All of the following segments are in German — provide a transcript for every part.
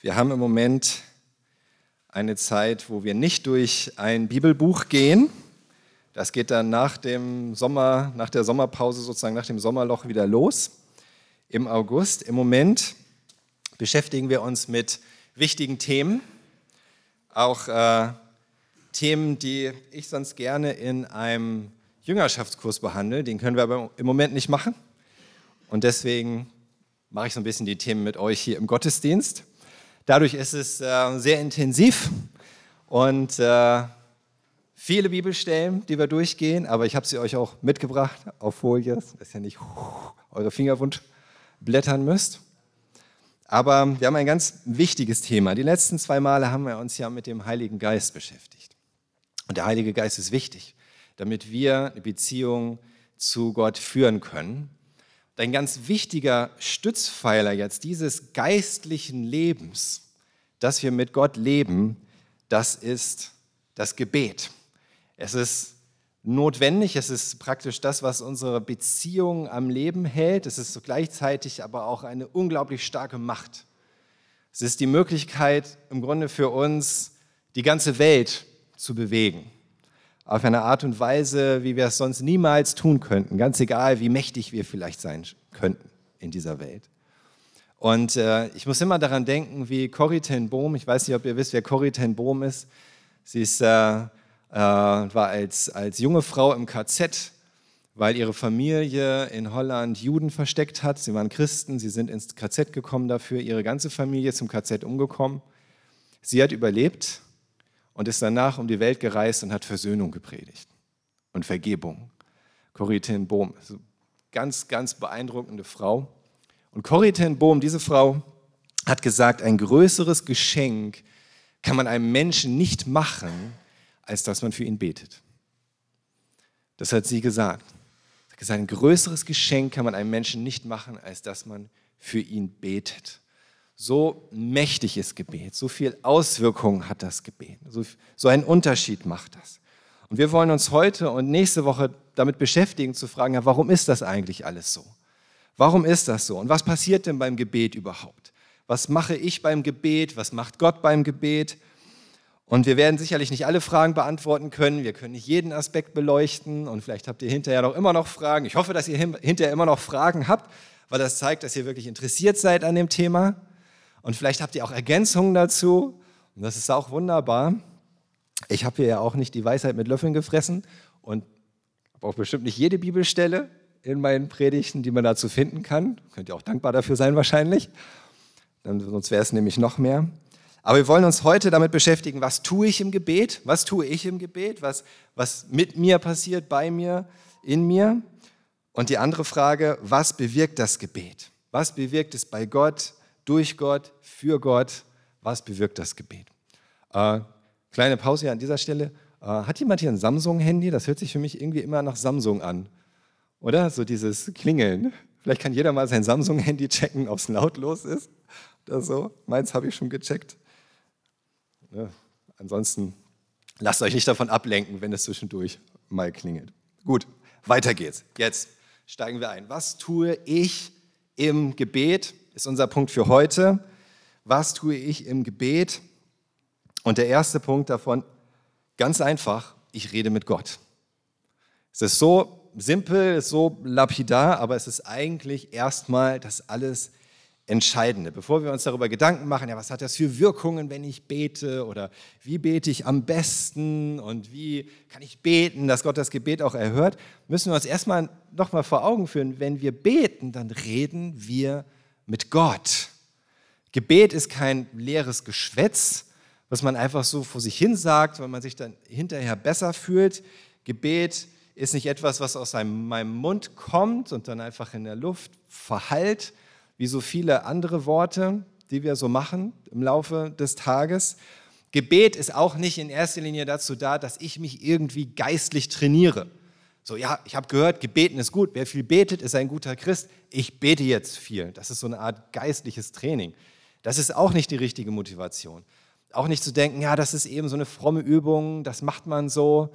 Wir haben im Moment eine Zeit, wo wir nicht durch ein Bibelbuch gehen. Das geht dann nach dem Sommer, nach der Sommerpause sozusagen, nach dem Sommerloch wieder los im August. Im Moment beschäftigen wir uns mit wichtigen Themen, auch äh, Themen, die ich sonst gerne in einem Jüngerschaftskurs behandle. Den können wir aber im Moment nicht machen. Und deswegen mache ich so ein bisschen die Themen mit euch hier im Gottesdienst. Dadurch ist es äh, sehr intensiv und äh, viele Bibelstellen, die wir durchgehen, aber ich habe sie euch auch mitgebracht auf Folie, dass ihr nicht eure Fingerwund blättern müsst. Aber wir haben ein ganz wichtiges Thema. Die letzten zwei Male haben wir uns ja mit dem Heiligen Geist beschäftigt. Und der Heilige Geist ist wichtig, damit wir eine Beziehung zu Gott führen können. Ein ganz wichtiger Stützpfeiler jetzt dieses geistlichen Lebens, dass wir mit Gott leben, das ist das Gebet. Es ist notwendig, es ist praktisch das, was unsere Beziehung am Leben hält. Es ist so gleichzeitig aber auch eine unglaublich starke Macht. Es ist die Möglichkeit im Grunde für uns, die ganze Welt zu bewegen auf eine Art und Weise, wie wir es sonst niemals tun könnten, ganz egal, wie mächtig wir vielleicht sein könnten in dieser Welt. Und äh, ich muss immer daran denken, wie Corrie ten Boom, ich weiß nicht, ob ihr wisst, wer Corrie ten Boom ist. Sie ist, äh, äh, war als, als junge Frau im KZ, weil ihre Familie in Holland Juden versteckt hat. Sie waren Christen, sie sind ins KZ gekommen dafür, ihre ganze Familie ist im KZ umgekommen. Sie hat überlebt und ist danach um die Welt gereist und hat Versöhnung gepredigt und Vergebung. Corrie ten Bohm, ganz, ganz beeindruckende Frau. Und Corrie ten Bohm, diese Frau, hat gesagt, ein größeres Geschenk kann man einem Menschen nicht machen, als dass man für ihn betet. Das hat sie gesagt. Sie hat gesagt, ein größeres Geschenk kann man einem Menschen nicht machen, als dass man für ihn betet. So mächtig ist Gebet, so viel Auswirkungen hat das Gebet, so, so einen Unterschied macht das. Und wir wollen uns heute und nächste Woche damit beschäftigen, zu fragen, ja, warum ist das eigentlich alles so? Warum ist das so? Und was passiert denn beim Gebet überhaupt? Was mache ich beim Gebet? Was macht Gott beim Gebet? Und wir werden sicherlich nicht alle Fragen beantworten können. Wir können nicht jeden Aspekt beleuchten. Und vielleicht habt ihr hinterher noch immer noch Fragen. Ich hoffe, dass ihr hinterher immer noch Fragen habt, weil das zeigt, dass ihr wirklich interessiert seid an dem Thema. Und vielleicht habt ihr auch Ergänzungen dazu. Und das ist auch wunderbar. Ich habe hier ja auch nicht die Weisheit mit Löffeln gefressen und habe auch bestimmt nicht jede Bibelstelle in meinen Predigten, die man dazu finden kann. Könnt ihr auch dankbar dafür sein wahrscheinlich. Dann, sonst wäre es nämlich noch mehr. Aber wir wollen uns heute damit beschäftigen, was tue ich im Gebet? Was tue ich im Gebet? Was, was mit mir passiert, bei mir, in mir? Und die andere Frage, was bewirkt das Gebet? Was bewirkt es bei Gott? Durch Gott, für Gott. Was bewirkt das Gebet? Äh, kleine Pause hier an dieser Stelle. Äh, hat jemand hier ein Samsung-Handy? Das hört sich für mich irgendwie immer nach Samsung an. Oder? So dieses Klingeln. Vielleicht kann jeder mal sein Samsung-Handy checken, ob es lautlos ist oder so. Meins habe ich schon gecheckt. Ja, ansonsten lasst euch nicht davon ablenken, wenn es zwischendurch mal klingelt. Gut, weiter geht's. Jetzt steigen wir ein. Was tue ich im Gebet? Ist unser Punkt für heute. Was tue ich im Gebet? Und der erste Punkt davon, ganz einfach, ich rede mit Gott. Es ist so simpel, es ist so lapidar, aber es ist eigentlich erstmal das alles Entscheidende. Bevor wir uns darüber Gedanken machen, ja, was hat das für Wirkungen, wenn ich bete oder wie bete ich am besten und wie kann ich beten, dass Gott das Gebet auch erhört, müssen wir uns erstmal nochmal vor Augen führen, wenn wir beten, dann reden wir mit Gott. Gebet ist kein leeres Geschwätz, was man einfach so vor sich hin sagt, weil man sich dann hinterher besser fühlt. Gebet ist nicht etwas, was aus meinem Mund kommt und dann einfach in der Luft verhallt, wie so viele andere Worte, die wir so machen im Laufe des Tages. Gebet ist auch nicht in erster Linie dazu da, dass ich mich irgendwie geistlich trainiere. So, ja, ich habe gehört, gebeten ist gut. Wer viel betet, ist ein guter Christ. Ich bete jetzt viel. Das ist so eine Art geistliches Training. Das ist auch nicht die richtige Motivation. Auch nicht zu denken, ja, das ist eben so eine fromme Übung, das macht man so.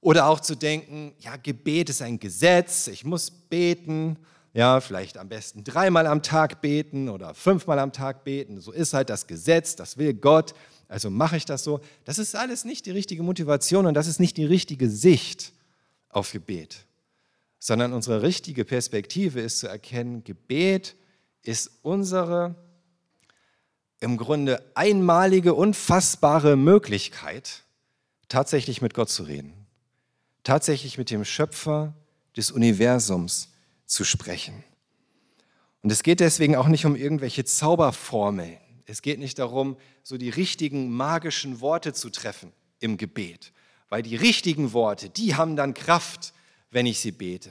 Oder auch zu denken, ja, Gebet ist ein Gesetz, ich muss beten. Ja, vielleicht am besten dreimal am Tag beten oder fünfmal am Tag beten. So ist halt das Gesetz, das will Gott. Also mache ich das so. Das ist alles nicht die richtige Motivation und das ist nicht die richtige Sicht auf Gebet, sondern unsere richtige Perspektive ist zu erkennen, Gebet ist unsere im Grunde einmalige, unfassbare Möglichkeit, tatsächlich mit Gott zu reden, tatsächlich mit dem Schöpfer des Universums zu sprechen. Und es geht deswegen auch nicht um irgendwelche Zauberformeln. Es geht nicht darum, so die richtigen magischen Worte zu treffen im Gebet, weil die richtigen Worte, die haben dann Kraft, wenn ich sie bete.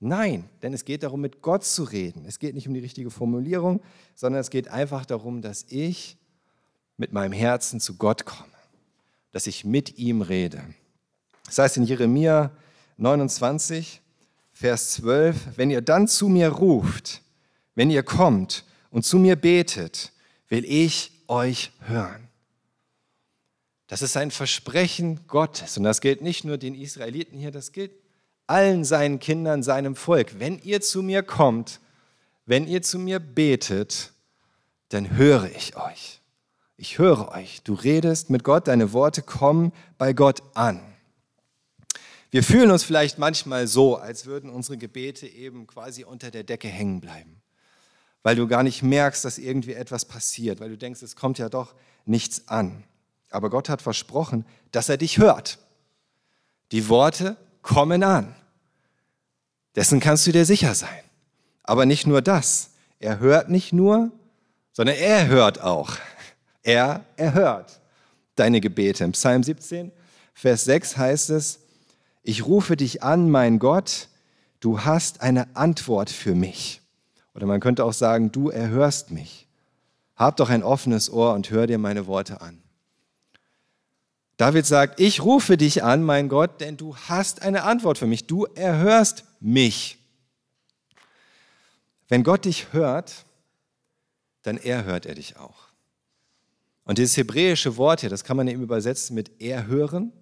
Nein, denn es geht darum, mit Gott zu reden. Es geht nicht um die richtige Formulierung, sondern es geht einfach darum, dass ich mit meinem Herzen zu Gott komme, dass ich mit ihm rede. Das heißt in Jeremia 29, Vers 12, wenn ihr dann zu mir ruft, wenn ihr kommt und zu mir betet, will ich euch hören. Das ist ein Versprechen Gottes und das gilt nicht nur den Israeliten hier, das gilt allen seinen Kindern, seinem Volk. Wenn ihr zu mir kommt, wenn ihr zu mir betet, dann höre ich euch. Ich höre euch. Du redest mit Gott, deine Worte kommen bei Gott an. Wir fühlen uns vielleicht manchmal so, als würden unsere Gebete eben quasi unter der Decke hängen bleiben, weil du gar nicht merkst, dass irgendwie etwas passiert, weil du denkst, es kommt ja doch nichts an. Aber Gott hat versprochen, dass er dich hört. Die Worte kommen an. Dessen kannst du dir sicher sein. Aber nicht nur das. Er hört nicht nur, sondern er hört auch. Er erhört deine Gebete. Im Psalm 17, Vers 6 heißt es, ich rufe dich an, mein Gott, du hast eine Antwort für mich. Oder man könnte auch sagen, du erhörst mich. Hab doch ein offenes Ohr und hör dir meine Worte an. David sagt, ich rufe dich an, mein Gott, denn du hast eine Antwort für mich. Du erhörst mich. Wenn Gott dich hört, dann erhört er dich auch. Und dieses hebräische Wort hier, das kann man eben übersetzen mit erhören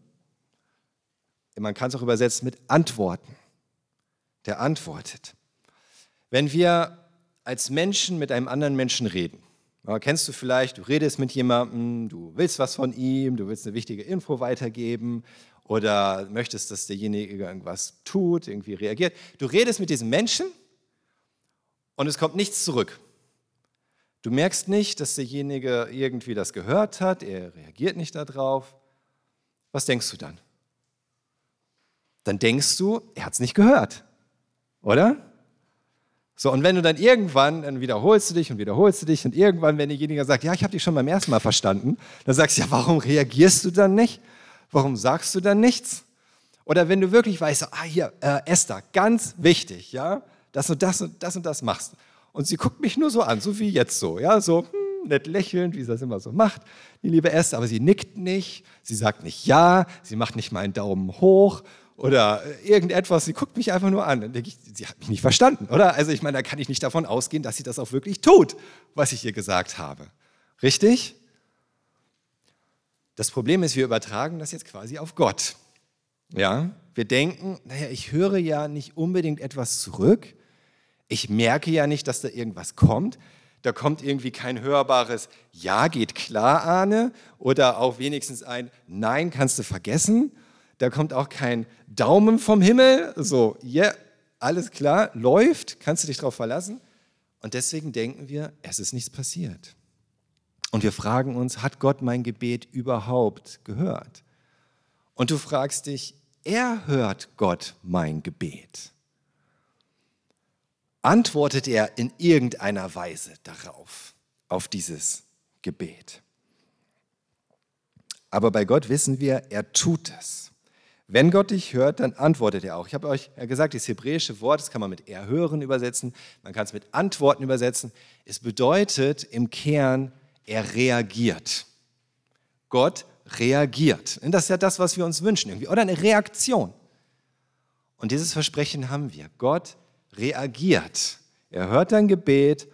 man kann es auch übersetzen mit Antworten. Der antwortet. Wenn wir als Menschen mit einem anderen Menschen reden, kennst du vielleicht, du redest mit jemandem, du willst was von ihm, du willst eine wichtige Info weitergeben oder möchtest, dass derjenige irgendwas tut, irgendwie reagiert. Du redest mit diesem Menschen und es kommt nichts zurück. Du merkst nicht, dass derjenige irgendwie das gehört hat, er reagiert nicht darauf. Was denkst du dann? dann denkst du, er hat es nicht gehört. Oder? So, und wenn du dann irgendwann, dann wiederholst du dich und wiederholst du dich und irgendwann, wenn derjenige sagt, ja, ich habe dich schon beim ersten Mal verstanden, dann sagst du, ja, warum reagierst du dann nicht? Warum sagst du dann nichts? Oder wenn du wirklich weißt, ah, hier, äh, Esther, ganz wichtig, ja, dass du das und das und das machst. Und sie guckt mich nur so an, so wie jetzt so, ja, so hm, nett lächelnd, wie sie das immer so macht, die liebe Esther, aber sie nickt nicht, sie sagt nicht ja, sie macht nicht mal einen Daumen hoch oder irgendetwas. Sie guckt mich einfach nur an. Dann denke ich, sie hat mich nicht verstanden, oder? Also ich meine, da kann ich nicht davon ausgehen, dass sie das auch wirklich tut, was ich ihr gesagt habe. Richtig? Das Problem ist, wir übertragen das jetzt quasi auf Gott. Ja, wir denken, naja, ich höre ja nicht unbedingt etwas zurück. Ich merke ja nicht, dass da irgendwas kommt. Da kommt irgendwie kein hörbares Ja, geht klar, Ahne. Oder auch wenigstens ein Nein, kannst du vergessen da kommt auch kein Daumen vom Himmel, so, ja, yeah, alles klar, läuft, kannst du dich darauf verlassen. Und deswegen denken wir, es ist nichts passiert. Und wir fragen uns, hat Gott mein Gebet überhaupt gehört? Und du fragst dich, er hört Gott mein Gebet. Antwortet er in irgendeiner Weise darauf, auf dieses Gebet? Aber bei Gott wissen wir, er tut es. Wenn Gott dich hört, dann antwortet er auch. Ich habe euch ja gesagt, das hebräische Wort, das kann man mit erhören übersetzen, man kann es mit Antworten übersetzen. Es bedeutet im Kern, er reagiert. Gott reagiert. Und das ist ja das, was wir uns wünschen irgendwie. Oder eine Reaktion. Und dieses Versprechen haben wir. Gott reagiert. Er hört dein Gebet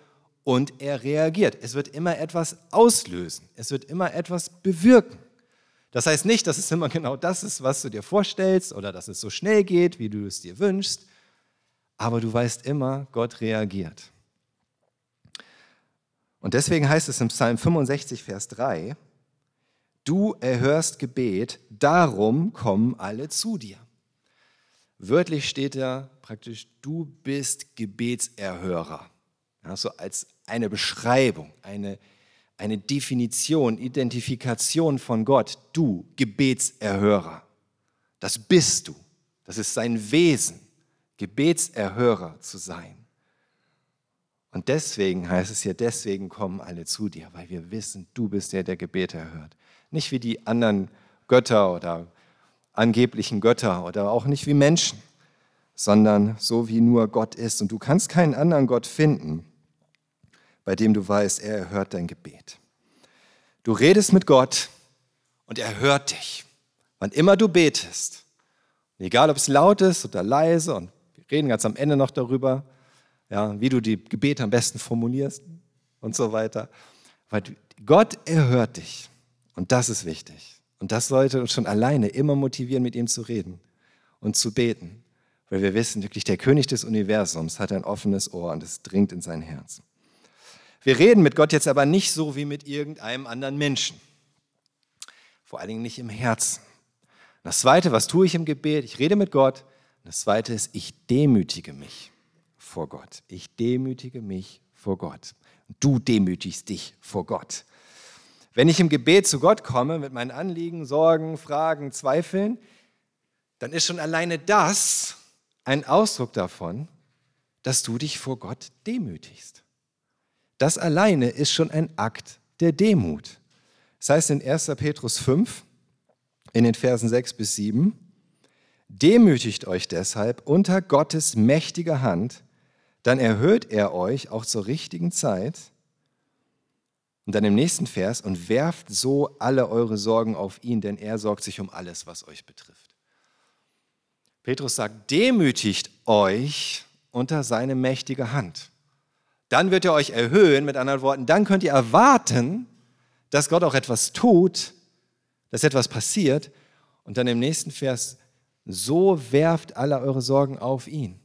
und er reagiert. Es wird immer etwas auslösen. Es wird immer etwas bewirken. Das heißt nicht, dass es immer genau das ist, was du dir vorstellst oder dass es so schnell geht, wie du es dir wünschst. aber du weißt immer, Gott reagiert. Und deswegen heißt es im Psalm 65, Vers 3, du erhörst Gebet, darum kommen alle zu dir. Wörtlich steht da praktisch, du bist Gebetserhörer. So als eine Beschreibung, eine, eine Definition, Identifikation von Gott. Du, Gebetserhörer. Das bist du. Das ist sein Wesen, Gebetserhörer zu sein. Und deswegen heißt es hier, deswegen kommen alle zu dir, weil wir wissen, du bist der, der Gebete erhört. Nicht wie die anderen Götter oder angeblichen Götter oder auch nicht wie Menschen, sondern so wie nur Gott ist. Und du kannst keinen anderen Gott finden, bei dem du weißt, er erhört dein Gebet. Du redest mit Gott und er hört dich. Wann immer du betest, egal ob es laut ist oder leise, und wir reden ganz am Ende noch darüber, ja, wie du die Gebete am besten formulierst und so weiter. Weil Gott erhört dich. Und das ist wichtig. Und das sollte uns schon alleine immer motivieren, mit ihm zu reden und zu beten. Weil wir wissen, wirklich der König des Universums hat ein offenes Ohr und es dringt in sein Herz. Wir reden mit Gott jetzt aber nicht so wie mit irgendeinem anderen Menschen. Vor allen Dingen nicht im Herzen. Das Zweite, was tue ich im Gebet? Ich rede mit Gott. Das Zweite ist, ich demütige mich vor Gott. Ich demütige mich vor Gott. Du demütigst dich vor Gott. Wenn ich im Gebet zu Gott komme mit meinen Anliegen, Sorgen, Fragen, Zweifeln, dann ist schon alleine das ein Ausdruck davon, dass du dich vor Gott demütigst. Das alleine ist schon ein Akt der Demut. Das heißt in 1. Petrus 5, in den Versen 6 bis 7, Demütigt euch deshalb unter Gottes mächtiger Hand, dann erhöht er euch auch zur richtigen Zeit und dann im nächsten Vers, und werft so alle eure Sorgen auf ihn, denn er sorgt sich um alles, was euch betrifft. Petrus sagt, demütigt euch unter seine mächtige Hand. Dann wird er euch erhöhen, mit anderen Worten, dann könnt ihr erwarten, dass Gott auch etwas tut, dass etwas passiert. Und dann im nächsten Vers, so werft alle eure Sorgen auf ihn.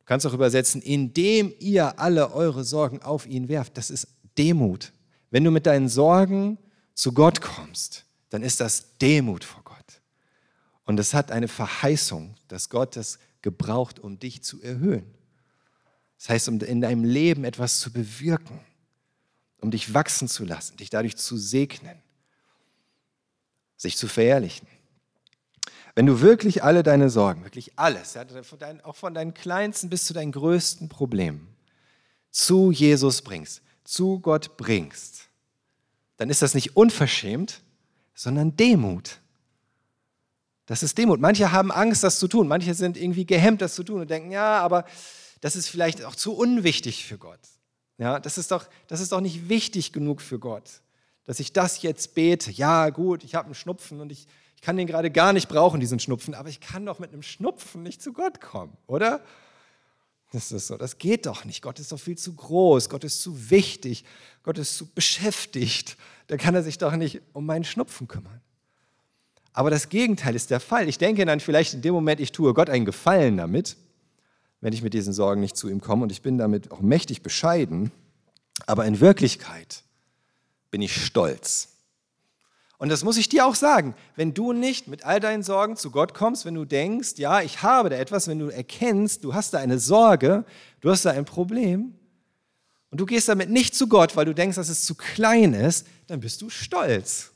Du kannst auch übersetzen, indem ihr alle eure Sorgen auf ihn werft. Das ist Demut. Wenn du mit deinen Sorgen zu Gott kommst, dann ist das Demut vor Gott. Und es hat eine Verheißung, dass Gott das gebraucht, um dich zu erhöhen. Das heißt, um in deinem Leben etwas zu bewirken, um dich wachsen zu lassen, dich dadurch zu segnen, sich zu verherrlichen. Wenn du wirklich alle deine Sorgen, wirklich alles, auch von deinen kleinsten bis zu deinen größten Problemen, zu Jesus bringst, zu Gott bringst, dann ist das nicht unverschämt, sondern Demut. Das ist Demut. Manche haben Angst, das zu tun. Manche sind irgendwie gehemmt, das zu tun und denken, ja, aber das ist vielleicht auch zu unwichtig für Gott. Ja, das ist doch, das ist doch nicht wichtig genug für Gott, dass ich das jetzt bete. Ja, gut, ich habe einen Schnupfen und ich, ich kann den gerade gar nicht brauchen, diesen Schnupfen, aber ich kann doch mit einem Schnupfen nicht zu Gott kommen, oder? Das ist so, das geht doch nicht. Gott ist doch viel zu groß, Gott ist zu wichtig, Gott ist zu beschäftigt. Da kann er sich doch nicht um meinen Schnupfen kümmern. Aber das Gegenteil ist der Fall. Ich denke dann vielleicht in dem Moment, ich tue Gott einen Gefallen damit, wenn ich mit diesen Sorgen nicht zu ihm komme und ich bin damit auch mächtig bescheiden. Aber in Wirklichkeit bin ich stolz und das muss ich dir auch sagen, wenn du nicht mit all deinen Sorgen zu Gott kommst, wenn du denkst, ja, ich habe da etwas, wenn du erkennst, du hast da eine Sorge, du hast da ein Problem und du gehst damit nicht zu Gott, weil du denkst, dass es zu klein ist, dann bist du stolz.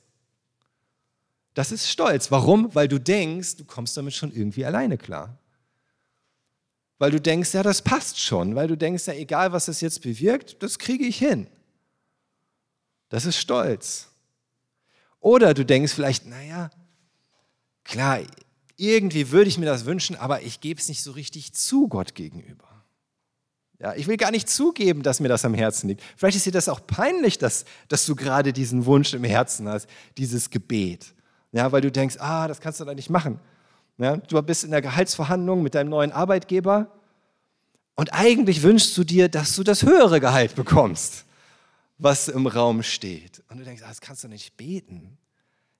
Das ist Stolz. Warum? Weil du denkst, du kommst damit schon irgendwie alleine klar. Weil du denkst, ja, das passt schon. Weil du denkst, ja, egal was das jetzt bewirkt, das kriege ich hin. Das ist Stolz. Oder du denkst vielleicht, naja, klar, irgendwie würde ich mir das wünschen, aber ich gebe es nicht so richtig zu Gott gegenüber. Ja, ich will gar nicht zugeben, dass mir das am Herzen liegt. Vielleicht ist dir das auch peinlich, dass, dass du gerade diesen Wunsch im Herzen hast, dieses Gebet. Ja, weil du denkst, ah, das kannst du doch nicht machen. Ja, du bist in der Gehaltsverhandlung mit deinem neuen Arbeitgeber und eigentlich wünschst du dir, dass du das höhere Gehalt bekommst was im Raum steht. Und du denkst, ah, das kannst du nicht beten.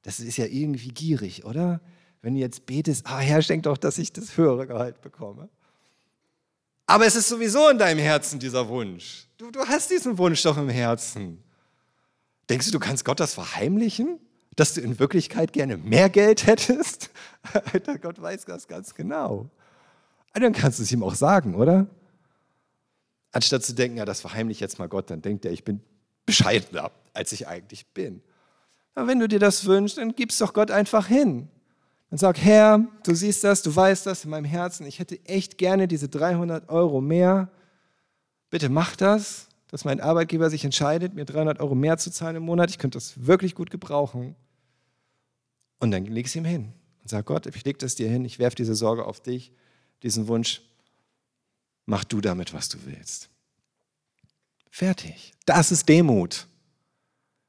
Das ist ja irgendwie gierig, oder? Wenn du jetzt betest, ah Herr, schenk doch, dass ich das höhere Gehalt bekomme. Aber es ist sowieso in deinem Herzen dieser Wunsch. Du, du hast diesen Wunsch doch im Herzen. Denkst du, du kannst Gott das verheimlichen? Dass du in Wirklichkeit gerne mehr Geld hättest? Alter, Gott weiß das ganz genau. Dann kannst du es ihm auch sagen, oder? Anstatt zu denken, ja, das verheimliche jetzt mal Gott, dann denkt er, ich bin bescheidener, als ich eigentlich bin. Aber wenn du dir das wünschst, dann gib es doch Gott einfach hin. Dann sag, Herr, du siehst das, du weißt das in meinem Herzen, ich hätte echt gerne diese 300 Euro mehr. Bitte mach das, dass mein Arbeitgeber sich entscheidet, mir 300 Euro mehr zu zahlen im Monat. Ich könnte das wirklich gut gebrauchen. Und dann leg es ihm hin und sag, Gott, ich leg das dir hin, ich werfe diese Sorge auf dich, diesen Wunsch, mach du damit, was du willst. Fertig. Das ist Demut.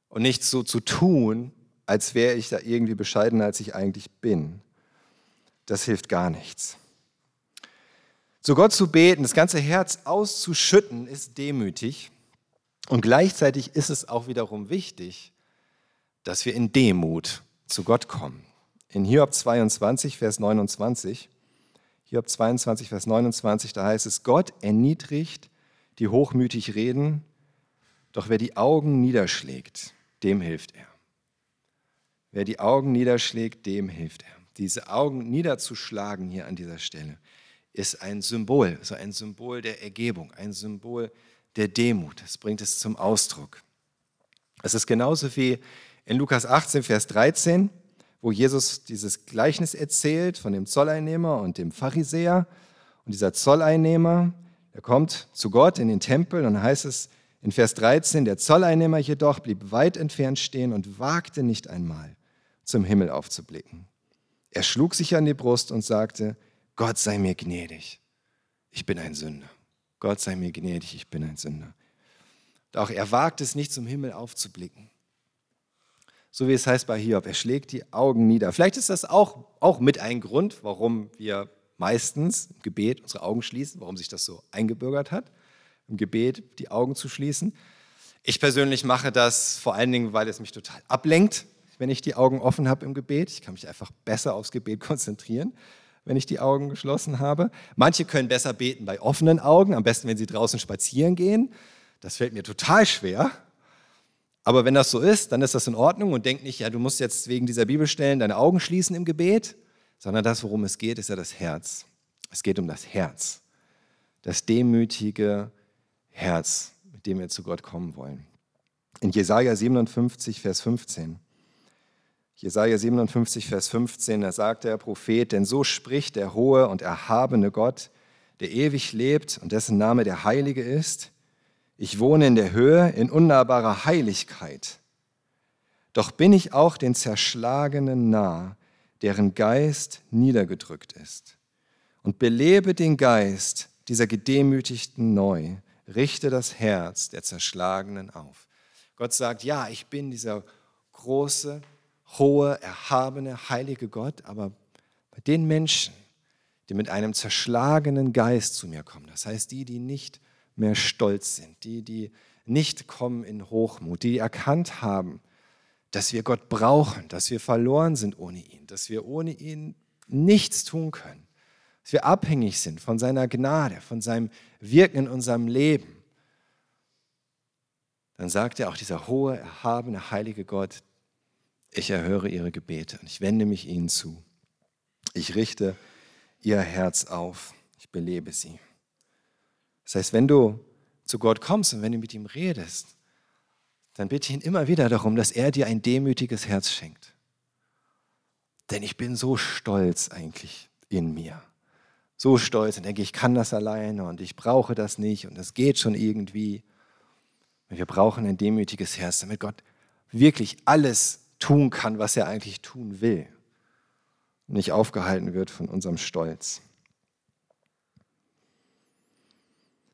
Und nicht so zu tun, als wäre ich da irgendwie bescheidener, als ich eigentlich bin. Das hilft gar nichts. Zu Gott zu beten, das ganze Herz auszuschütten, ist demütig. Und gleichzeitig ist es auch wiederum wichtig, dass wir in Demut zu Gott kommen. In Hiob 22, Vers 29 Hiob 22, Vers 29, da heißt es, Gott erniedrigt, die hochmütig reden, doch wer die Augen niederschlägt, dem hilft er. Wer die Augen niederschlägt, dem hilft er. Diese Augen niederzuschlagen hier an dieser Stelle ist ein Symbol, so ein Symbol der Ergebung, ein Symbol der Demut. Das bringt es zum Ausdruck. Es ist genauso wie in Lukas 18, Vers 13 wo Jesus dieses Gleichnis erzählt von dem Zolleinnehmer und dem Pharisäer. Und dieser Zolleinnehmer, der kommt zu Gott in den Tempel und heißt es in Vers 13, der Zolleinnehmer jedoch blieb weit entfernt stehen und wagte nicht einmal zum Himmel aufzublicken. Er schlug sich an die Brust und sagte, Gott sei mir gnädig, ich bin ein Sünder. Gott sei mir gnädig, ich bin ein Sünder. Doch er wagt es nicht zum Himmel aufzublicken so wie es heißt bei Hiob. Er schlägt die Augen nieder. Vielleicht ist das auch, auch mit ein Grund, warum wir meistens im Gebet unsere Augen schließen, warum sich das so eingebürgert hat, im Gebet die Augen zu schließen. Ich persönlich mache das vor allen Dingen, weil es mich total ablenkt, wenn ich die Augen offen habe im Gebet. Ich kann mich einfach besser aufs Gebet konzentrieren, wenn ich die Augen geschlossen habe. Manche können besser beten bei offenen Augen, am besten, wenn sie draußen spazieren gehen. Das fällt mir total schwer. Aber wenn das so ist, dann ist das in Ordnung und denk nicht, ja, du musst jetzt wegen dieser Bibelstellen deine Augen schließen im Gebet, sondern das, worum es geht, ist ja das Herz. Es geht um das Herz. Das demütige Herz, mit dem wir zu Gott kommen wollen. In Jesaja 57, Vers 15. Jesaja 57, Vers 15, da sagt der Prophet, denn so spricht der hohe und erhabene Gott, der ewig lebt und dessen Name der Heilige ist. Ich wohne in der Höhe, in unnahbarer Heiligkeit. Doch bin ich auch den Zerschlagenen nah, deren Geist niedergedrückt ist. Und belebe den Geist dieser Gedemütigten neu, richte das Herz der Zerschlagenen auf. Gott sagt, ja, ich bin dieser große, hohe, erhabene, heilige Gott, aber bei den Menschen, die mit einem zerschlagenen Geist zu mir kommen, das heißt die, die nicht mehr stolz sind, die, die nicht kommen in Hochmut, die erkannt haben, dass wir Gott brauchen, dass wir verloren sind ohne ihn, dass wir ohne ihn nichts tun können, dass wir abhängig sind von seiner Gnade, von seinem Wirken in unserem Leben. Dann sagt er auch dieser hohe, erhabene, heilige Gott, ich erhöre ihre Gebete und ich wende mich ihnen zu. Ich richte ihr Herz auf, ich belebe sie. Das heißt, wenn du zu Gott kommst und wenn du mit ihm redest, dann bitte ihn immer wieder darum, dass er dir ein demütiges Herz schenkt. Denn ich bin so stolz eigentlich in mir. So stolz und denke, ich kann das alleine und ich brauche das nicht und es geht schon irgendwie. Wir brauchen ein demütiges Herz, damit Gott wirklich alles tun kann, was er eigentlich tun will. Nicht aufgehalten wird von unserem Stolz.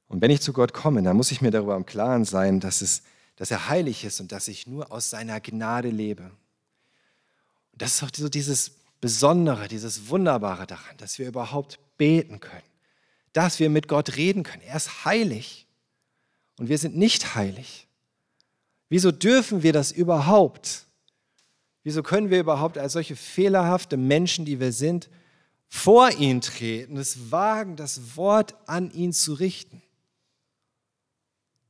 Und wenn ich zu Gott komme, dann muss ich mir darüber im Klaren sein, dass, es, dass er heilig ist und dass ich nur aus seiner Gnade lebe. Und das ist auch so dieses Besondere, dieses Wunderbare daran, dass wir überhaupt beten können, dass wir mit Gott reden können. Er ist heilig und wir sind nicht heilig. Wieso dürfen wir das überhaupt? Wieso können wir überhaupt als solche fehlerhafte Menschen, die wir sind, vor ihn treten, es wagen, das Wort an ihn zu richten.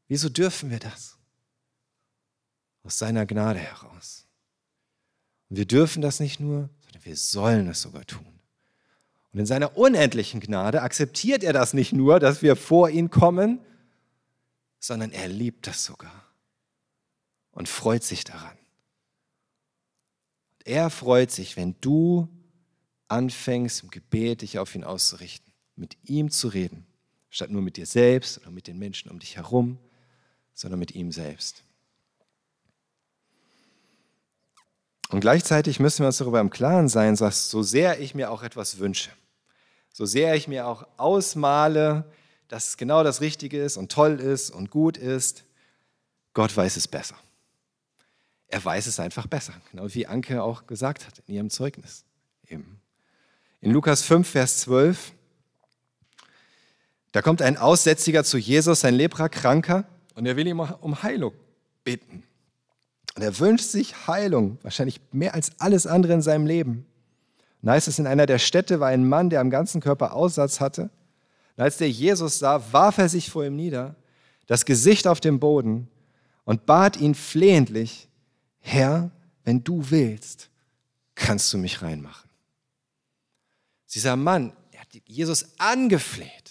Wieso dürfen wir das? Aus seiner Gnade heraus. Und wir dürfen das nicht nur, sondern wir sollen es sogar tun. Und in seiner unendlichen Gnade akzeptiert er das nicht nur, dass wir vor ihn kommen, sondern er liebt das sogar und freut sich daran. Er freut sich, wenn du anfängst, im Gebet dich auf ihn auszurichten, mit ihm zu reden, statt nur mit dir selbst oder mit den Menschen um dich herum, sondern mit ihm selbst. Und gleichzeitig müssen wir uns darüber im Klaren sein, dass so sehr ich mir auch etwas wünsche, so sehr ich mir auch ausmale, dass es genau das Richtige ist und toll ist und gut ist, Gott weiß es besser. Er weiß es einfach besser, genau wie Anke auch gesagt hat in ihrem Zeugnis. In Lukas 5, Vers 12, da kommt ein Aussätziger zu Jesus, ein Leprakranker, und er will ihm um Heilung bitten. Und er wünscht sich Heilung, wahrscheinlich mehr als alles andere in seinem Leben. Und heißt es, in einer der Städte war ein Mann, der am ganzen Körper Aussatz hatte. Und als der Jesus sah, warf er sich vor ihm nieder, das Gesicht auf den Boden und bat ihn flehentlich, Herr, wenn du willst, kannst du mich reinmachen. Dieser Mann, er hat Jesus angefleht.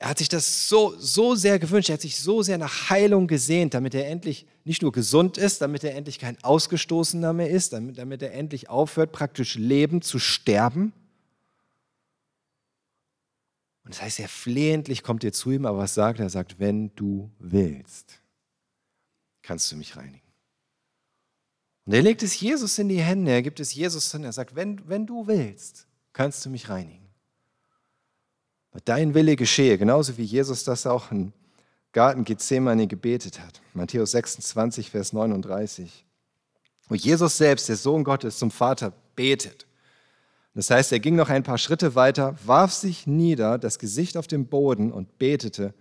Er hat sich das so, so sehr gewünscht, er hat sich so sehr nach Heilung gesehnt, damit er endlich nicht nur gesund ist, damit er endlich kein Ausgestoßener mehr ist, damit, damit er endlich aufhört, praktisch leben zu sterben. Und das heißt, er flehentlich kommt dir zu ihm, aber was sagt er? Er sagt, wenn du willst, kannst du mich reinigen. Und er legt es Jesus in die Hände, er gibt es Jesus hin, er sagt, wenn, wenn du willst, kannst du mich reinigen. Dein Wille geschehe, genauso wie Jesus das auch im Garten Gethsemane gebetet hat. Matthäus 26, Vers 39. Wo Jesus selbst, der Sohn Gottes, zum Vater betet. Das heißt, er ging noch ein paar Schritte weiter, warf sich nieder, das Gesicht auf den Boden und betete,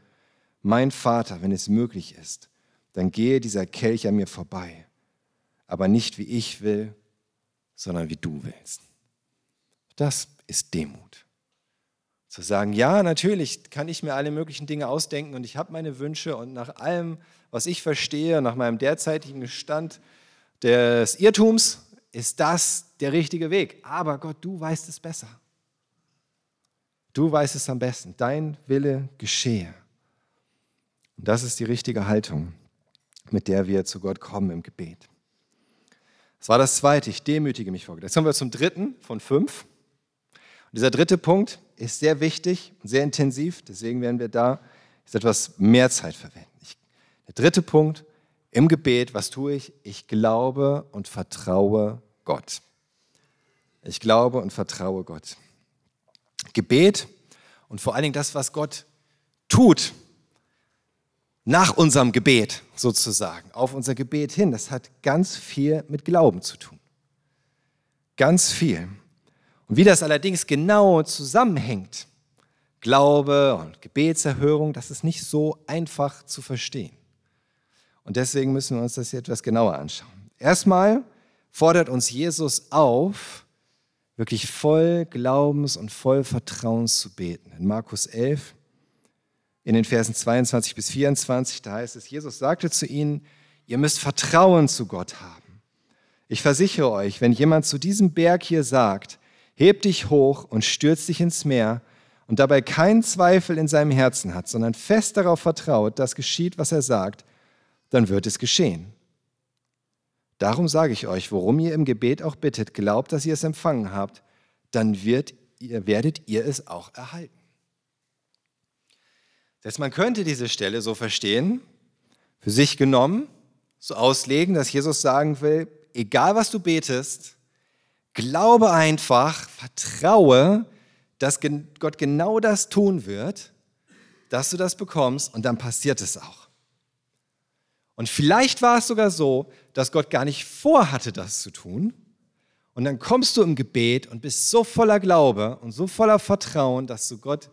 mein Vater, wenn es möglich ist, dann gehe dieser Kelch an mir vorbei aber nicht wie ich will, sondern wie du willst. Das ist Demut. Zu sagen, ja, natürlich kann ich mir alle möglichen Dinge ausdenken und ich habe meine Wünsche und nach allem, was ich verstehe, nach meinem derzeitigen Stand des Irrtums, ist das der richtige Weg. Aber Gott, du weißt es besser. Du weißt es am besten. Dein Wille geschehe. Und das ist die richtige Haltung, mit der wir zu Gott kommen im Gebet. Das war das zweite, ich demütige mich vor Gott. Jetzt kommen wir zum dritten von fünf. Und dieser dritte Punkt ist sehr wichtig sehr intensiv, deswegen werden wir da jetzt etwas mehr Zeit verwenden. Ich, der dritte Punkt im Gebet, was tue ich? Ich glaube und vertraue Gott. Ich glaube und vertraue Gott. Gebet und vor allen Dingen das, was Gott tut, nach unserem Gebet sozusagen, auf unser Gebet hin. Das hat ganz viel mit Glauben zu tun. Ganz viel. Und wie das allerdings genau zusammenhängt, Glaube und Gebetserhörung, das ist nicht so einfach zu verstehen. Und deswegen müssen wir uns das hier etwas genauer anschauen. Erstmal fordert uns Jesus auf, wirklich voll Glaubens und voll Vertrauens zu beten. In Markus 11, in den Versen 22 bis 24, da heißt es, Jesus sagte zu ihnen, ihr müsst Vertrauen zu Gott haben. Ich versichere euch, wenn jemand zu diesem Berg hier sagt, heb dich hoch und stürz dich ins Meer und dabei keinen Zweifel in seinem Herzen hat, sondern fest darauf vertraut, dass geschieht, was er sagt, dann wird es geschehen. Darum sage ich euch, worum ihr im Gebet auch bittet, glaubt, dass ihr es empfangen habt, dann wird ihr, werdet ihr es auch erhalten. Das man könnte diese Stelle so verstehen, für sich genommen, so auslegen, dass Jesus sagen will, egal was du betest, glaube einfach, vertraue, dass Gott genau das tun wird, dass du das bekommst und dann passiert es auch. Und vielleicht war es sogar so, dass Gott gar nicht vorhatte, das zu tun. Und dann kommst du im Gebet und bist so voller Glaube und so voller Vertrauen, dass du Gott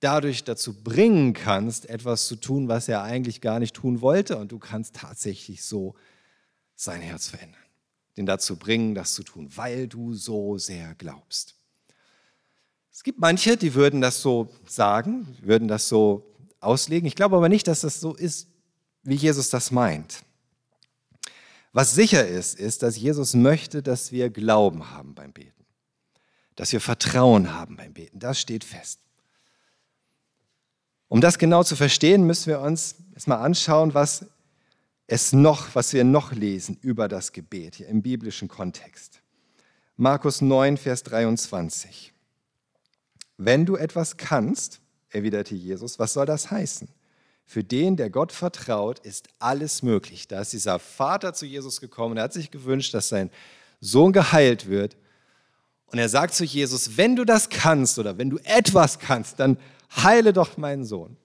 dadurch dazu bringen kannst, etwas zu tun, was er eigentlich gar nicht tun wollte. Und du kannst tatsächlich so sein Herz verändern. Den dazu bringen, das zu tun, weil du so sehr glaubst. Es gibt manche, die würden das so sagen, würden das so auslegen. Ich glaube aber nicht, dass das so ist, wie Jesus das meint. Was sicher ist, ist, dass Jesus möchte, dass wir Glauben haben beim Beten, dass wir Vertrauen haben beim Beten. Das steht fest. Um das genau zu verstehen, müssen wir uns erstmal anschauen, was es noch, was wir noch lesen über das Gebet hier im biblischen Kontext. Markus 9, Vers 23. Wenn du etwas kannst, erwiderte Jesus, was soll das heißen? Für den, der Gott vertraut, ist alles möglich. Da ist dieser Vater zu Jesus gekommen, er hat sich gewünscht, dass sein Sohn geheilt wird. Und er sagt zu Jesus, wenn du das kannst oder wenn du etwas kannst, dann heile doch meinen Sohn.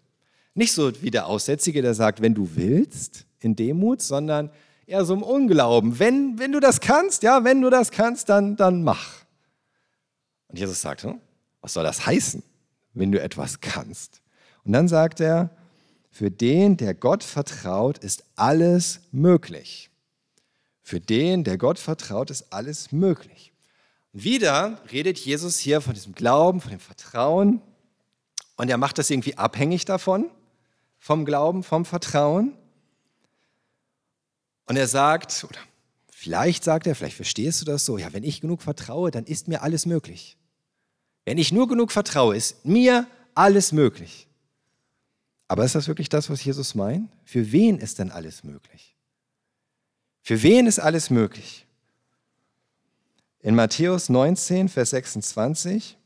Nicht so wie der Aussätzige, der sagt, wenn du willst, in Demut, sondern eher so im Unglauben. Wenn, wenn du das kannst, ja, wenn du das kannst, dann, dann mach. Und Jesus sagt, was soll das heißen, wenn du etwas kannst? Und dann sagt er, für den, der Gott vertraut, ist alles möglich. Für den, der Gott vertraut, ist alles möglich. Und wieder redet Jesus hier von diesem Glauben, von dem Vertrauen. Und er macht das irgendwie abhängig davon, vom Glauben, vom Vertrauen. Und er sagt, oder vielleicht sagt er, vielleicht verstehst du das so, ja, wenn ich genug vertraue, dann ist mir alles möglich. Wenn ich nur genug vertraue, ist mir alles möglich. Aber ist das wirklich das, was Jesus meint? Für wen ist denn alles möglich? Für wen ist alles möglich? In Matthäus 19, Vers 26,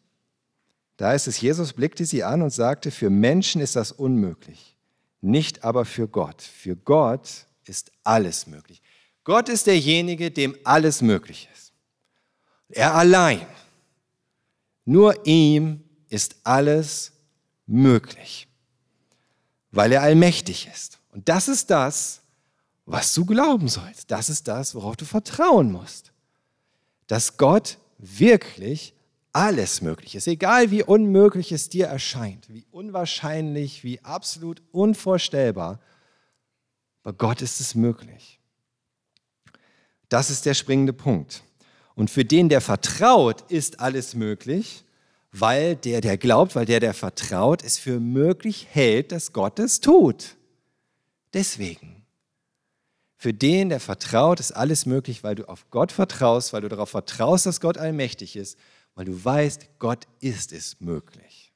da ist es, Jesus blickte sie an und sagte, für Menschen ist das unmöglich, nicht aber für Gott. Für Gott ist alles möglich. Gott ist derjenige, dem alles möglich ist. Er allein. Nur ihm ist alles möglich, weil er allmächtig ist. Und das ist das, was du glauben sollst. Das ist das, worauf du vertrauen musst. Dass Gott wirklich alles möglich ist, egal wie unmöglich es dir erscheint, wie unwahrscheinlich, wie absolut unvorstellbar. Bei Gott ist es möglich. Das ist der springende Punkt. Und für den, der vertraut, ist alles möglich, weil der, der glaubt, weil der, der vertraut, es für möglich hält, dass Gott es tut. Deswegen. Für den, der vertraut, ist alles möglich, weil du auf Gott vertraust, weil du darauf vertraust, dass Gott allmächtig ist, weil du weißt, Gott ist es möglich.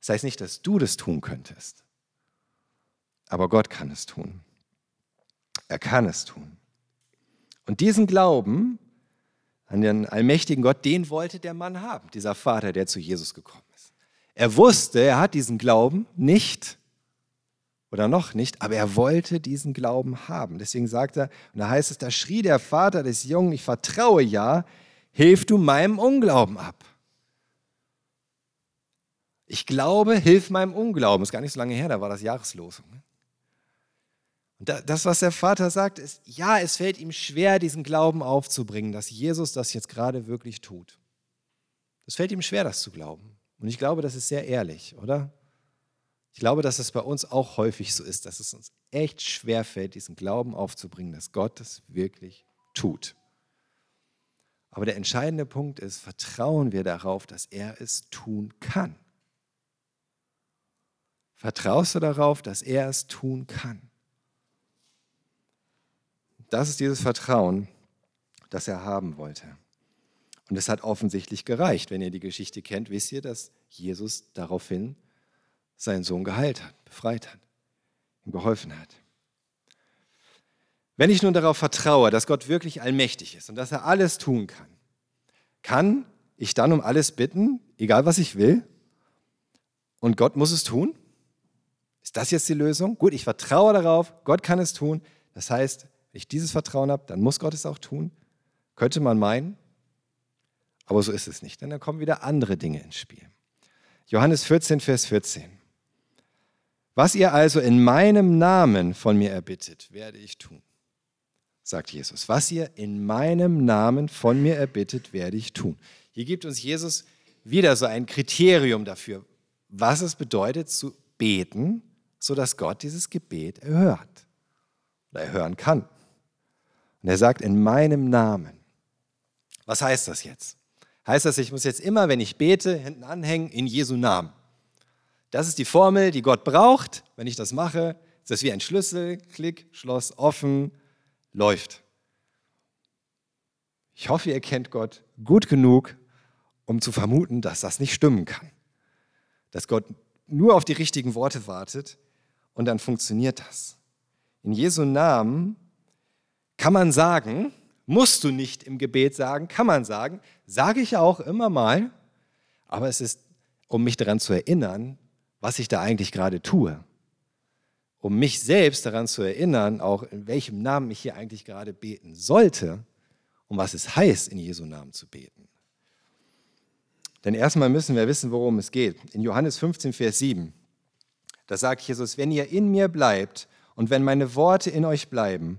Das heißt nicht, dass du das tun könntest. Aber Gott kann es tun. Er kann es tun. Und diesen Glauben an den allmächtigen Gott, den wollte der Mann haben, dieser Vater, der zu Jesus gekommen ist. Er wusste, er hat diesen Glauben nicht oder noch nicht, aber er wollte diesen Glauben haben. Deswegen sagt er, und da heißt es, da schrie der Vater des Jungen, ich vertraue ja, hilf du meinem Unglauben ab. Ich glaube, hilf meinem Unglauben. Ist gar nicht so lange her, da war das Jahreslosung. Und das, was der Vater sagt, ist, ja, es fällt ihm schwer, diesen Glauben aufzubringen, dass Jesus das jetzt gerade wirklich tut. Es fällt ihm schwer, das zu glauben. Und ich glaube, das ist sehr ehrlich, oder? Ich glaube, dass es bei uns auch häufig so ist, dass es uns echt schwer fällt, diesen Glauben aufzubringen, dass Gott es wirklich tut. Aber der entscheidende Punkt ist, vertrauen wir darauf, dass er es tun kann. Vertraust du darauf, dass er es tun kann? Das ist dieses Vertrauen, das er haben wollte. Und es hat offensichtlich gereicht. Wenn ihr die Geschichte kennt, wisst ihr, dass Jesus daraufhin seinen Sohn geheilt hat, befreit hat, ihm geholfen hat. Wenn ich nun darauf vertraue, dass Gott wirklich allmächtig ist und dass er alles tun kann, kann ich dann um alles bitten, egal was ich will, und Gott muss es tun? Ist das jetzt die Lösung? Gut, ich vertraue darauf, Gott kann es tun. Das heißt, wenn ich dieses Vertrauen habe, dann muss Gott es auch tun. Könnte man meinen, aber so ist es nicht, denn dann kommen wieder andere Dinge ins Spiel. Johannes 14, Vers 14. Was ihr also in meinem Namen von mir erbittet, werde ich tun, sagt Jesus. Was ihr in meinem Namen von mir erbittet, werde ich tun. Hier gibt uns Jesus wieder so ein Kriterium dafür, was es bedeutet zu beten, sodass Gott dieses Gebet erhört oder erhören kann. Und er sagt, in meinem Namen. Was heißt das jetzt? heißt das, ich muss jetzt immer, wenn ich bete, hinten anhängen, in Jesu Namen. Das ist die Formel, die Gott braucht. Wenn ich das mache, ist das wie ein Schlüssel, Klick, Schloss, offen, läuft. Ich hoffe, ihr kennt Gott gut genug, um zu vermuten, dass das nicht stimmen kann. Dass Gott nur auf die richtigen Worte wartet und dann funktioniert das. In Jesu Namen kann man sagen, musst du nicht im Gebet sagen, kann man sagen, sage ich auch immer mal, aber es ist, um mich daran zu erinnern, was ich da eigentlich gerade tue. Um mich selbst daran zu erinnern, auch in welchem Namen ich hier eigentlich gerade beten sollte, um was es heißt, in Jesu Namen zu beten. Denn erstmal müssen wir wissen, worum es geht. In Johannes 15, Vers 7, da sagt Jesus, wenn ihr in mir bleibt und wenn meine Worte in euch bleiben,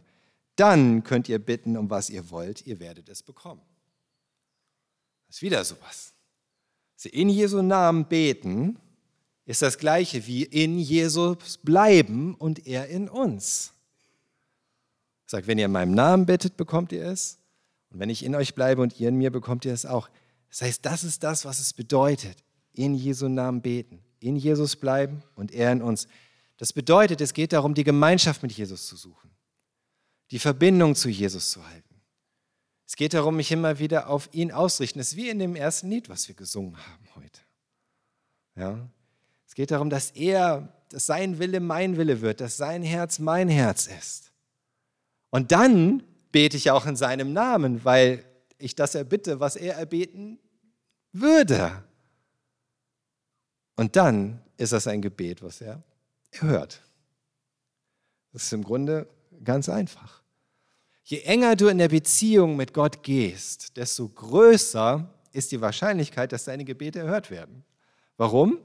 dann könnt ihr bitten, um was ihr wollt, ihr werdet es bekommen. Das ist wieder sowas. Sie in Jesu Namen beten, ist das gleiche wie in Jesus bleiben und er in uns. Sagt, wenn ihr in meinem Namen bittet, bekommt ihr es. Und wenn ich in euch bleibe und ihr in mir, bekommt ihr es auch. Das heißt, das ist das, was es bedeutet, in Jesu Namen beten, in Jesus bleiben und er in uns. Das bedeutet, es geht darum, die Gemeinschaft mit Jesus zu suchen die Verbindung zu Jesus zu halten. Es geht darum, mich immer wieder auf ihn ausrichten. Es ist wie in dem ersten Lied, was wir gesungen haben heute. Ja? Es geht darum, dass er, dass sein Wille mein Wille wird, dass sein Herz mein Herz ist. Und dann bete ich auch in seinem Namen, weil ich das erbitte, was er erbeten würde. Und dann ist das ein Gebet, was er hört. Das ist im Grunde ganz einfach. Je enger du in der Beziehung mit Gott gehst, desto größer ist die Wahrscheinlichkeit, dass deine Gebete erhört werden. Warum?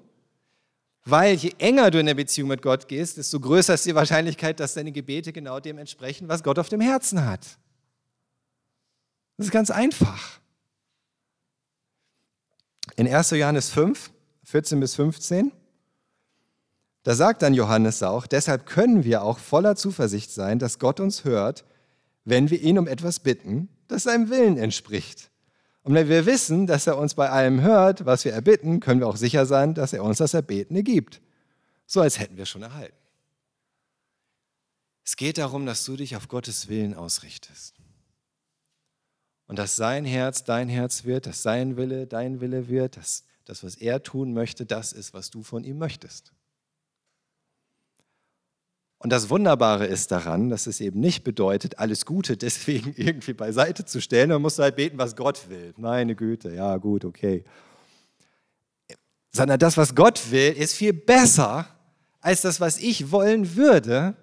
Weil je enger du in der Beziehung mit Gott gehst, desto größer ist die Wahrscheinlichkeit, dass deine Gebete genau dem entsprechen, was Gott auf dem Herzen hat. Das ist ganz einfach. In 1. Johannes 5, 14 bis 15, da sagt dann Johannes auch, deshalb können wir auch voller Zuversicht sein, dass Gott uns hört, wenn wir ihn um etwas bitten, das seinem Willen entspricht. Und wenn wir wissen, dass er uns bei allem hört, was wir erbitten, können wir auch sicher sein, dass er uns das Erbetene gibt. So als hätten wir schon erhalten. Es geht darum, dass du dich auf Gottes Willen ausrichtest. Und dass sein Herz dein Herz wird, dass sein Wille dein Wille wird, dass das, was er tun möchte, das ist, was du von ihm möchtest. Und das Wunderbare ist daran, dass es eben nicht bedeutet, alles Gute deswegen irgendwie beiseite zu stellen. Man muss halt beten, was Gott will. Meine Güte, ja gut, okay. Sondern das, was Gott will, ist viel besser als das, was ich wollen würde,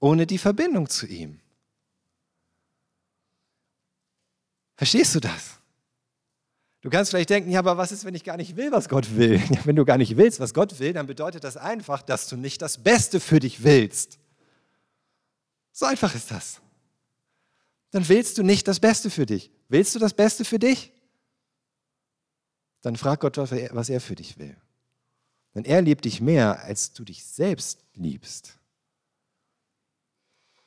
ohne die Verbindung zu ihm. Verstehst du das? Du kannst vielleicht denken, ja, aber was ist, wenn ich gar nicht will, was Gott will? Ja, wenn du gar nicht willst, was Gott will, dann bedeutet das einfach, dass du nicht das Beste für dich willst. So einfach ist das. Dann willst du nicht das Beste für dich. Willst du das Beste für dich? Dann frag Gott, was er für dich will. Denn er liebt dich mehr, als du dich selbst liebst.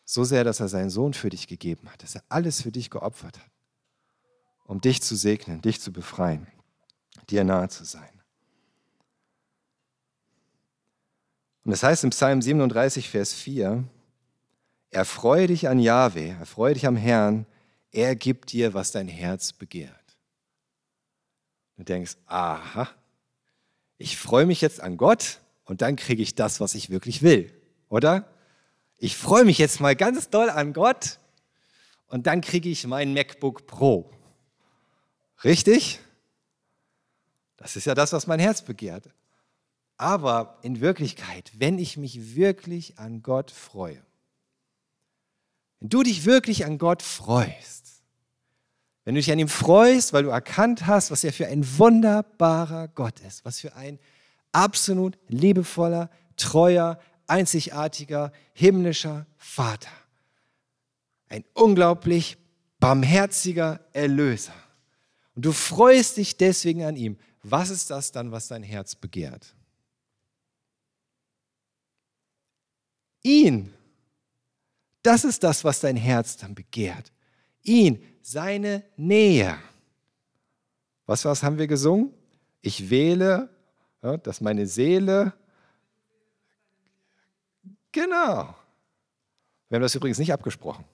So sehr, dass er seinen Sohn für dich gegeben hat, dass er alles für dich geopfert hat, um dich zu segnen, dich zu befreien, dir nahe zu sein. Und das heißt im Psalm 37, Vers 4, Erfreue dich an Jahwe, erfreue dich am Herrn, er gibt dir, was dein Herz begehrt. Du denkst, aha, ich freue mich jetzt an Gott und dann kriege ich das, was ich wirklich will, oder? Ich freue mich jetzt mal ganz doll an Gott und dann kriege ich mein MacBook Pro. Richtig? Das ist ja das, was mein Herz begehrt. Aber in Wirklichkeit, wenn ich mich wirklich an Gott freue, wenn du dich wirklich an Gott freust, wenn du dich an ihm freust, weil du erkannt hast, was er für ein wunderbarer Gott ist, was für ein absolut liebevoller, treuer, einzigartiger, himmlischer Vater. Ein unglaublich barmherziger Erlöser. Und du freust dich deswegen an ihm. Was ist das dann, was dein Herz begehrt? Ihn das ist das, was dein Herz dann begehrt. Ihn, seine Nähe. Was, was haben wir gesungen? Ich wähle, dass meine Seele. Genau. Wir haben das übrigens nicht abgesprochen.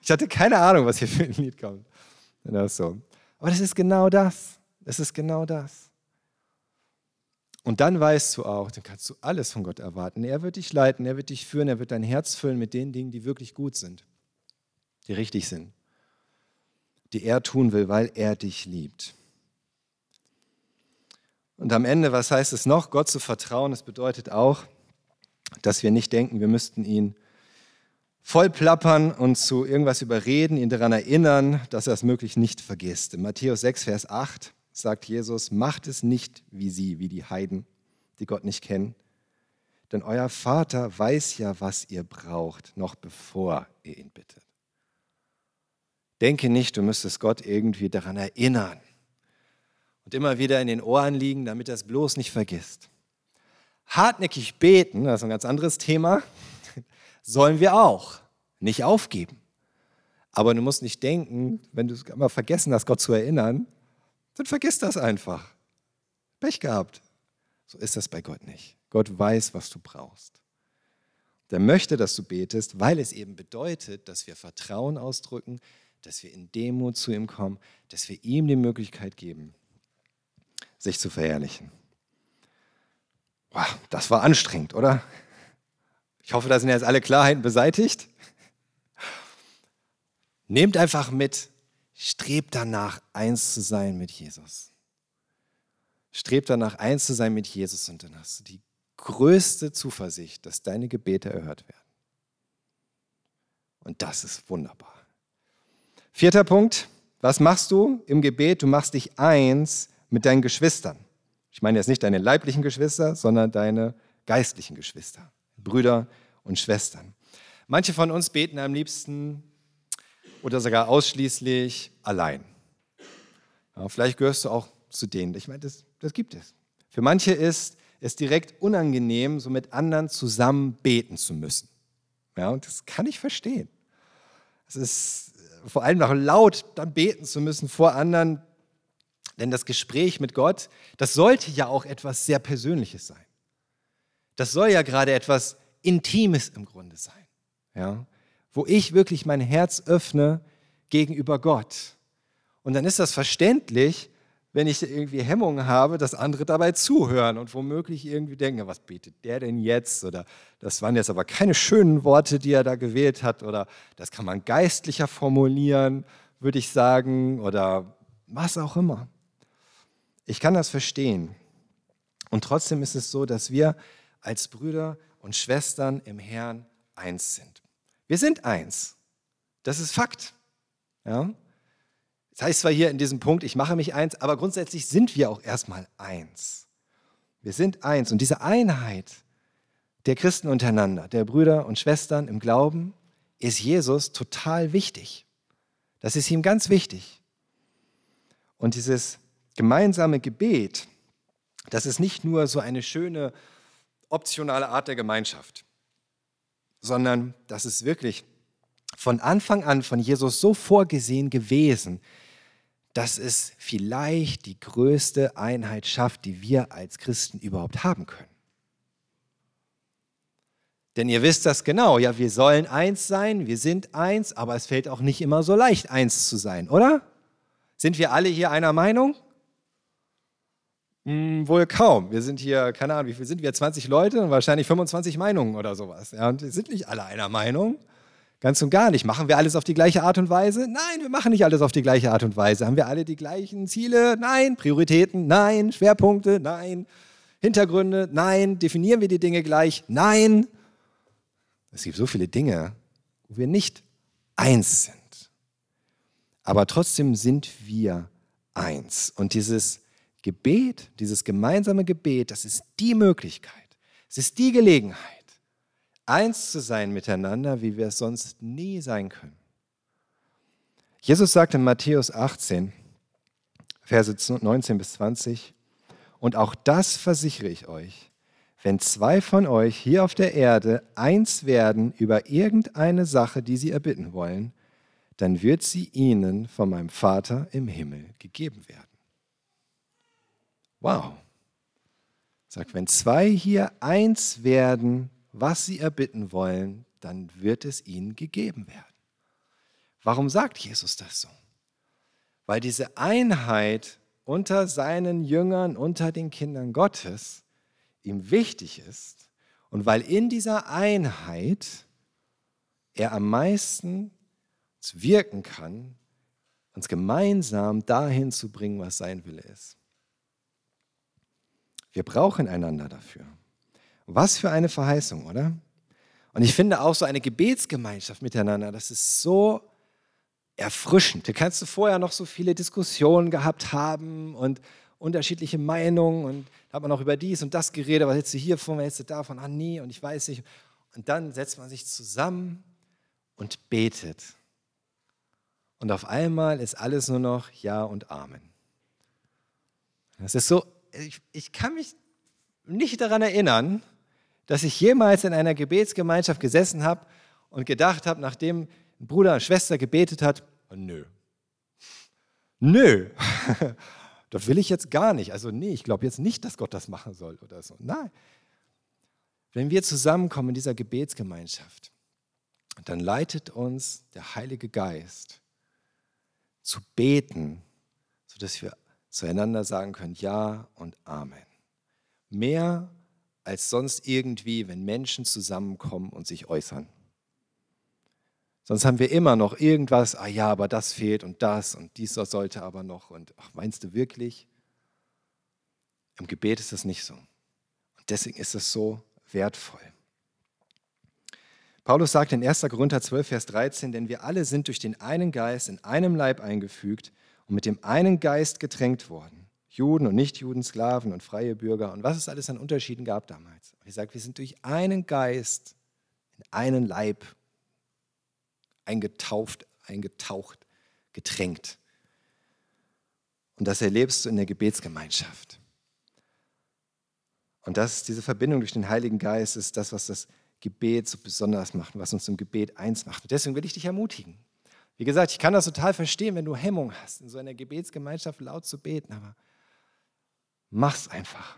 Ich hatte keine Ahnung, was hier für ein Lied kommt. Das so. Aber das ist genau das. Das ist genau das. Und dann weißt du auch, dann kannst du alles von Gott erwarten. Er wird dich leiten, er wird dich führen, er wird dein Herz füllen mit den Dingen, die wirklich gut sind, die richtig sind, die er tun will, weil er dich liebt. Und am Ende, was heißt es noch? Gott zu vertrauen, das bedeutet auch, dass wir nicht denken, wir müssten ihn voll plappern und zu irgendwas überreden, ihn daran erinnern, dass er es möglich nicht vergisst. In Matthäus 6, Vers 8 sagt Jesus, macht es nicht wie sie, wie die Heiden, die Gott nicht kennen. Denn euer Vater weiß ja, was ihr braucht, noch bevor ihr ihn bittet. Denke nicht, du müsstest Gott irgendwie daran erinnern und immer wieder in den Ohren liegen, damit er es bloß nicht vergisst. Hartnäckig beten, das ist ein ganz anderes Thema, sollen wir auch nicht aufgeben. Aber du musst nicht denken, wenn du es immer vergessen hast, Gott zu erinnern, dann vergiss das einfach. Pech gehabt. So ist das bei Gott nicht. Gott weiß, was du brauchst. Der möchte, dass du betest, weil es eben bedeutet, dass wir Vertrauen ausdrücken, dass wir in Demut zu ihm kommen, dass wir ihm die Möglichkeit geben, sich zu verherrlichen. Wow, das war anstrengend, oder? Ich hoffe, da sind jetzt alle Klarheiten beseitigt. Nehmt einfach mit, strebt danach, eins zu sein mit Jesus. Strebt danach, eins zu sein mit Jesus und dann hast du die größte Zuversicht, dass deine Gebete erhört werden. Und das ist wunderbar. Vierter Punkt, was machst du im Gebet? Du machst dich eins mit deinen Geschwistern. Ich meine jetzt nicht deine leiblichen Geschwister, sondern deine geistlichen Geschwister. Brüder und Schwestern. Manche von uns beten am liebsten oder sogar ausschließlich allein. Ja, vielleicht gehörst du auch zu denen. Ich meine, das, das gibt es. Für manche ist es direkt unangenehm, so mit anderen zusammen beten zu müssen. Ja, und das kann ich verstehen. Es ist vor allem noch laut dann beten zu müssen vor anderen, denn das Gespräch mit Gott, das sollte ja auch etwas sehr Persönliches sein. Das soll ja gerade etwas Intimes im Grunde sein. Ja? Wo ich wirklich mein Herz öffne gegenüber Gott. Und dann ist das verständlich, wenn ich irgendwie Hemmungen habe, dass andere dabei zuhören und womöglich irgendwie denken, was betet der denn jetzt? Oder das waren jetzt aber keine schönen Worte, die er da gewählt hat. Oder das kann man geistlicher formulieren, würde ich sagen. Oder was auch immer. Ich kann das verstehen. Und trotzdem ist es so, dass wir als Brüder und Schwestern im Herrn eins sind. Wir sind eins. Das ist Fakt. Ja? Das heißt zwar hier in diesem Punkt, ich mache mich eins, aber grundsätzlich sind wir auch erstmal eins. Wir sind eins. Und diese Einheit der Christen untereinander, der Brüder und Schwestern im Glauben, ist Jesus total wichtig. Das ist ihm ganz wichtig. Und dieses gemeinsame Gebet, das ist nicht nur so eine schöne optionale Art der Gemeinschaft, sondern das ist wirklich von Anfang an von Jesus so vorgesehen gewesen, dass es vielleicht die größte Einheit schafft, die wir als Christen überhaupt haben können. Denn ihr wisst das genau, ja, wir sollen eins sein, wir sind eins, aber es fällt auch nicht immer so leicht, eins zu sein, oder? Sind wir alle hier einer Meinung? Hm, wohl kaum. Wir sind hier, keine Ahnung, wie viel sind wir? 20 Leute und wahrscheinlich 25 Meinungen oder sowas. Ja, und wir sind nicht alle einer Meinung. Ganz und gar nicht. Machen wir alles auf die gleiche Art und Weise? Nein, wir machen nicht alles auf die gleiche Art und Weise. Haben wir alle die gleichen Ziele? Nein. Prioritäten? Nein. Schwerpunkte? Nein. Hintergründe? Nein. Definieren wir die Dinge gleich? Nein. Es gibt so viele Dinge, wo wir nicht eins sind. Aber trotzdem sind wir eins. Und dieses Gebet, dieses gemeinsame Gebet, das ist die Möglichkeit, es ist die Gelegenheit, eins zu sein miteinander, wie wir es sonst nie sein können. Jesus sagt in Matthäus 18, Verse 19 bis 20, und auch das versichere ich euch, wenn zwei von euch hier auf der Erde eins werden über irgendeine Sache, die sie erbitten wollen, dann wird sie ihnen von meinem Vater im Himmel gegeben werden. Wow. Sagt, wenn zwei hier eins werden, was sie erbitten wollen, dann wird es ihnen gegeben werden. Warum sagt Jesus das so? Weil diese Einheit unter seinen Jüngern, unter den Kindern Gottes ihm wichtig ist und weil in dieser Einheit er am meisten wirken kann, uns gemeinsam dahin zu bringen, was sein Wille ist. Wir brauchen einander dafür. Was für eine Verheißung, oder? Und ich finde auch so eine Gebetsgemeinschaft miteinander, das ist so erfrischend. Da kannst du vorher noch so viele Diskussionen gehabt haben und unterschiedliche Meinungen und da hat man auch über dies und das geredet, was hältst du hier von, was hältst du davon, ah nee und ich weiß nicht. Und dann setzt man sich zusammen und betet. Und auf einmal ist alles nur noch Ja und Amen. Das ist so, ich, ich kann mich nicht daran erinnern, dass ich jemals in einer Gebetsgemeinschaft gesessen habe und gedacht habe, nachdem ein Bruder und Schwester gebetet hat, oh, nö. Nö, das will ich jetzt gar nicht. Also nee, ich glaube jetzt nicht, dass Gott das machen soll oder so. Nein. Wenn wir zusammenkommen in dieser Gebetsgemeinschaft, dann leitet uns der Heilige Geist zu beten, sodass wir zueinander sagen können, Ja und Amen. Mehr als sonst irgendwie, wenn Menschen zusammenkommen und sich äußern. Sonst haben wir immer noch irgendwas, ah ja, aber das fehlt und das und dies sollte aber noch. Und ach, meinst du wirklich? Im Gebet ist das nicht so. Und deswegen ist es so wertvoll. Paulus sagt in 1. Korinther 12, Vers 13, denn wir alle sind durch den einen Geist in einem Leib eingefügt und mit dem einen Geist getränkt worden. Juden und Nichtjuden, Sklaven und freie Bürger und was es alles an Unterschieden gab damals. Und ich sage, wir sind durch einen Geist in einen Leib eingetauft, eingetaucht, getränkt. Und das erlebst du in der Gebetsgemeinschaft. Und das, diese Verbindung durch den Heiligen Geist ist das, was das Gebet so besonders macht, was uns im Gebet eins macht. Und deswegen will ich dich ermutigen. Wie gesagt, ich kann das total verstehen, wenn du Hemmung hast, in so einer Gebetsgemeinschaft laut zu beten, aber mach's einfach.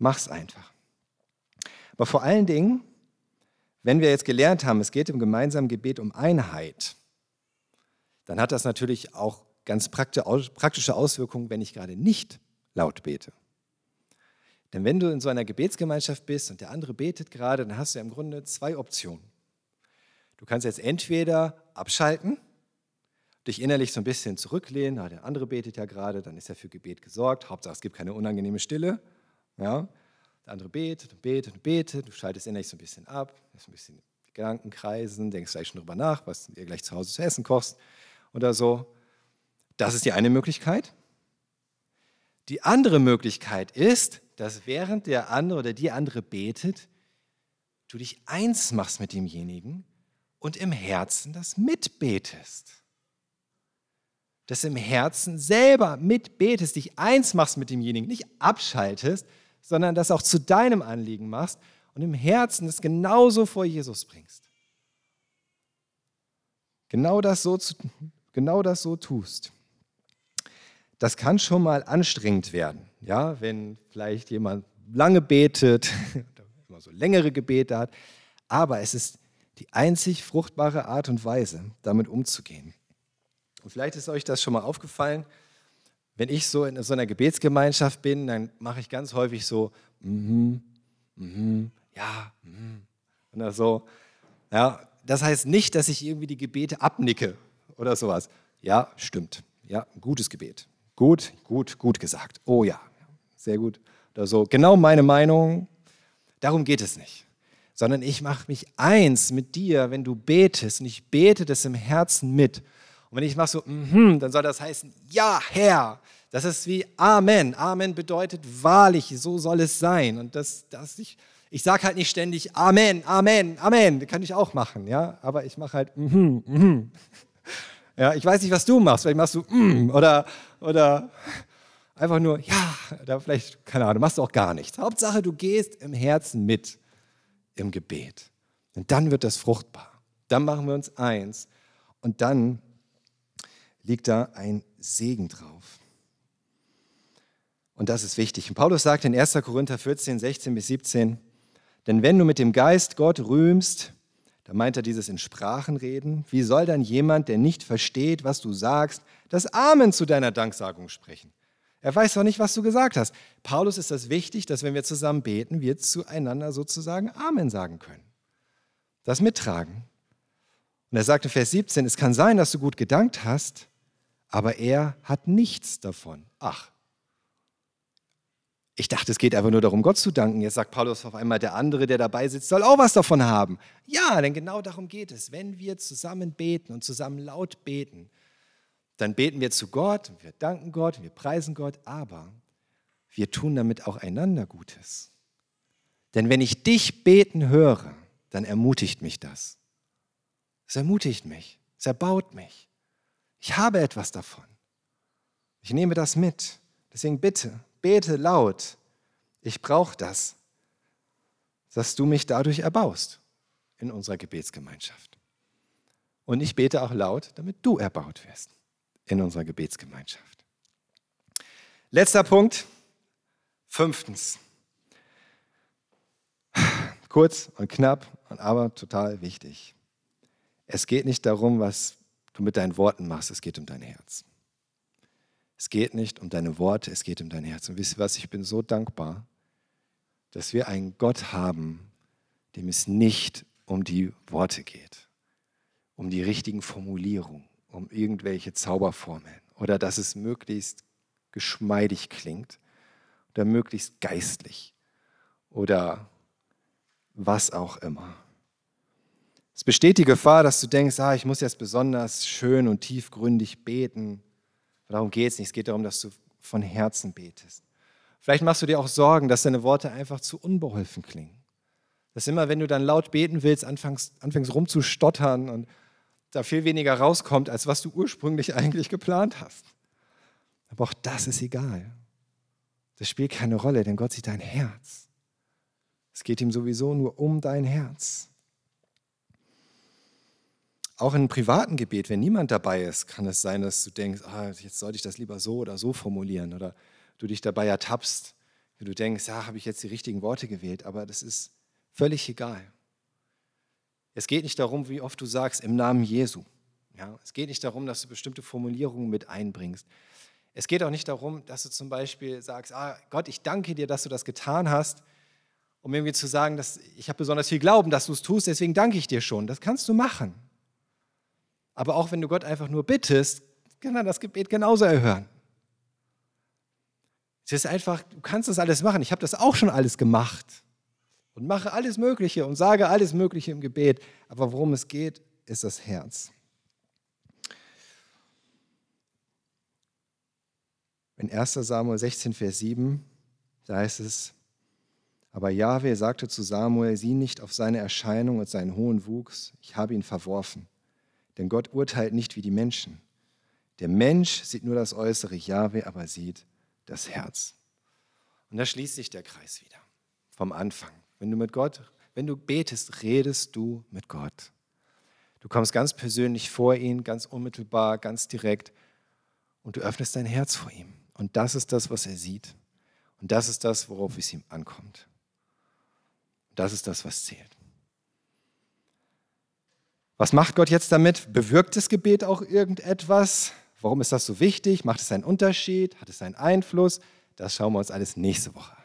Mach's einfach. Aber vor allen Dingen, wenn wir jetzt gelernt haben, es geht im gemeinsamen Gebet um Einheit, dann hat das natürlich auch ganz praktische Auswirkungen, wenn ich gerade nicht laut bete. Denn wenn du in so einer Gebetsgemeinschaft bist und der andere betet gerade, dann hast du ja im Grunde zwei Optionen. Du kannst jetzt entweder abschalten, dich innerlich so ein bisschen zurücklehnen, na, der andere betet ja gerade, dann ist ja für Gebet gesorgt, Hauptsache es gibt keine unangenehme Stille. Ja? Der andere betet und betet und betet, du schaltest innerlich so ein bisschen ab, lässt ein bisschen Gedanken kreisen, denkst gleich schon drüber nach, was ihr gleich zu Hause zu essen kochst oder so. Das ist die eine Möglichkeit. Die andere Möglichkeit ist, dass während der andere oder die andere betet, du dich eins machst mit demjenigen und im Herzen das mitbetest. Dass im Herzen selber mitbetest, dich eins machst mit demjenigen, nicht abschaltest, sondern das auch zu deinem Anliegen machst und im Herzen es genauso vor Jesus bringst. Genau das so, genau das so tust das kann schon mal anstrengend werden. Ja, wenn vielleicht jemand lange betet, immer so längere Gebete hat, aber es ist die einzig fruchtbare Art und Weise, damit umzugehen. Und vielleicht ist euch das schon mal aufgefallen, wenn ich so in so einer Gebetsgemeinschaft bin, dann mache ich ganz häufig so, mhm, mhm, ja, mhm, oder so. Ja, das heißt nicht, dass ich irgendwie die Gebete abnicke oder sowas. Ja, stimmt. Ja, gutes Gebet. Gut, gut, gut gesagt. Oh ja, sehr gut. Oder so. Genau meine Meinung. Darum geht es nicht. Sondern ich mache mich eins mit dir, wenn du betest. Und ich bete das im Herzen mit. Und wenn ich mache so, mm dann soll das heißen, ja, Herr. Das ist wie Amen. Amen bedeutet wahrlich, so soll es sein. Und das, das ich, ich sage halt nicht ständig Amen, Amen, Amen. Das kann ich auch machen, ja. Aber ich mache halt, mhm, mhm. Ja, ich weiß nicht, was du machst. Vielleicht machst du mm, oder, oder einfach nur ja, oder vielleicht, keine Ahnung, machst du auch gar nichts. Hauptsache, du gehst im Herzen mit im Gebet. Und dann wird das fruchtbar. Dann machen wir uns eins und dann liegt da ein Segen drauf. Und das ist wichtig. Und Paulus sagt in 1. Korinther 14, 16 bis 17, denn wenn du mit dem Geist Gott rühmst, da meint er dieses in Sprachen reden, wie soll dann jemand, der nicht versteht, was du sagst, das Amen zu deiner Danksagung sprechen? Er weiß doch nicht, was du gesagt hast. Paulus ist das wichtig, dass wenn wir zusammen beten, wir zueinander sozusagen Amen sagen können. Das mittragen. Und er sagt in Vers 17, es kann sein, dass du gut gedankt hast, aber er hat nichts davon. Ach, ich dachte, es geht einfach nur darum, Gott zu danken. Jetzt sagt Paulus auf einmal, der andere, der dabei sitzt, soll auch was davon haben. Ja, denn genau darum geht es. Wenn wir zusammen beten und zusammen laut beten, dann beten wir zu Gott wir danken Gott, wir preisen Gott, aber wir tun damit auch einander Gutes. Denn wenn ich dich beten höre, dann ermutigt mich das. Es ermutigt mich, es erbaut mich. Ich habe etwas davon. Ich nehme das mit. Deswegen bitte, bete laut. Ich brauche das, dass du mich dadurch erbaust in unserer Gebetsgemeinschaft. Und ich bete auch laut, damit du erbaut wirst in unserer Gebetsgemeinschaft. Letzter Punkt, fünftens. Kurz und knapp, aber total wichtig. Es geht nicht darum, was du mit deinen Worten machst, es geht um dein Herz. Es geht nicht um deine Worte, es geht um dein Herz. Und wisst ihr was, ich bin so dankbar, dass wir einen Gott haben, dem es nicht um die Worte geht, um die richtigen Formulierungen, um irgendwelche Zauberformeln oder dass es möglichst geschmeidig klingt oder möglichst geistlich oder was auch immer. Es besteht die Gefahr, dass du denkst, ah, ich muss jetzt besonders schön und tiefgründig beten Darum geht es nicht. Es geht darum, dass du von Herzen betest. Vielleicht machst du dir auch Sorgen, dass deine Worte einfach zu unbeholfen klingen. Dass immer, wenn du dann laut beten willst, anfängst, anfängst rumzustottern und da viel weniger rauskommt, als was du ursprünglich eigentlich geplant hast. Aber auch das ist egal. Das spielt keine Rolle, denn Gott sieht dein Herz. Es geht ihm sowieso nur um dein Herz. Auch in einem privaten Gebet, wenn niemand dabei ist, kann es sein, dass du denkst, ah, jetzt sollte ich das lieber so oder so formulieren oder du dich dabei ertappst, wie du denkst, ja, habe ich jetzt die richtigen Worte gewählt, aber das ist völlig egal. Es geht nicht darum, wie oft du sagst, im Namen Jesu. Ja, es geht nicht darum, dass du bestimmte Formulierungen mit einbringst. Es geht auch nicht darum, dass du zum Beispiel sagst, ah, Gott, ich danke dir, dass du das getan hast, um irgendwie zu sagen, dass ich habe besonders viel Glauben, dass du es tust, deswegen danke ich dir schon. Das kannst du machen. Aber auch wenn du Gott einfach nur bittest, kann er das Gebet genauso erhören. Es ist einfach, du kannst das alles machen. Ich habe das auch schon alles gemacht und mache alles Mögliche und sage alles Mögliche im Gebet. Aber worum es geht, ist das Herz. In 1 Samuel 16, Vers 7, da heißt es, aber Jahwe sagte zu Samuel, sieh nicht auf seine Erscheinung und seinen hohen Wuchs, ich habe ihn verworfen. Denn Gott urteilt nicht wie die Menschen. Der Mensch sieht nur das Äußere, Jahwe aber sieht das Herz. Und da schließt sich der Kreis wieder vom Anfang. Wenn du mit Gott, wenn du betest, redest du mit Gott. Du kommst ganz persönlich vor ihn, ganz unmittelbar, ganz direkt und du öffnest dein Herz vor ihm. Und das ist das, was er sieht. Und das ist das, worauf es ihm ankommt. Und das ist das, was zählt. Was macht Gott jetzt damit? Bewirkt das Gebet auch irgendetwas? Warum ist das so wichtig? Macht es einen Unterschied? Hat es einen Einfluss? Das schauen wir uns alles nächste Woche an.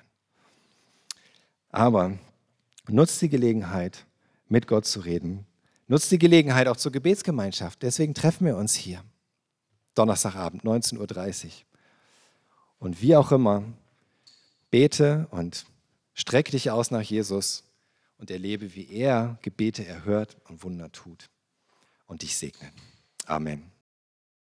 Aber nutzt die Gelegenheit, mit Gott zu reden. Nutzt die Gelegenheit auch zur Gebetsgemeinschaft. Deswegen treffen wir uns hier. Donnerstagabend, 19.30 Uhr. Und wie auch immer, bete und strecke dich aus nach Jesus und erlebe, wie er Gebete erhört und Wunder tut und dich segnet. Amen.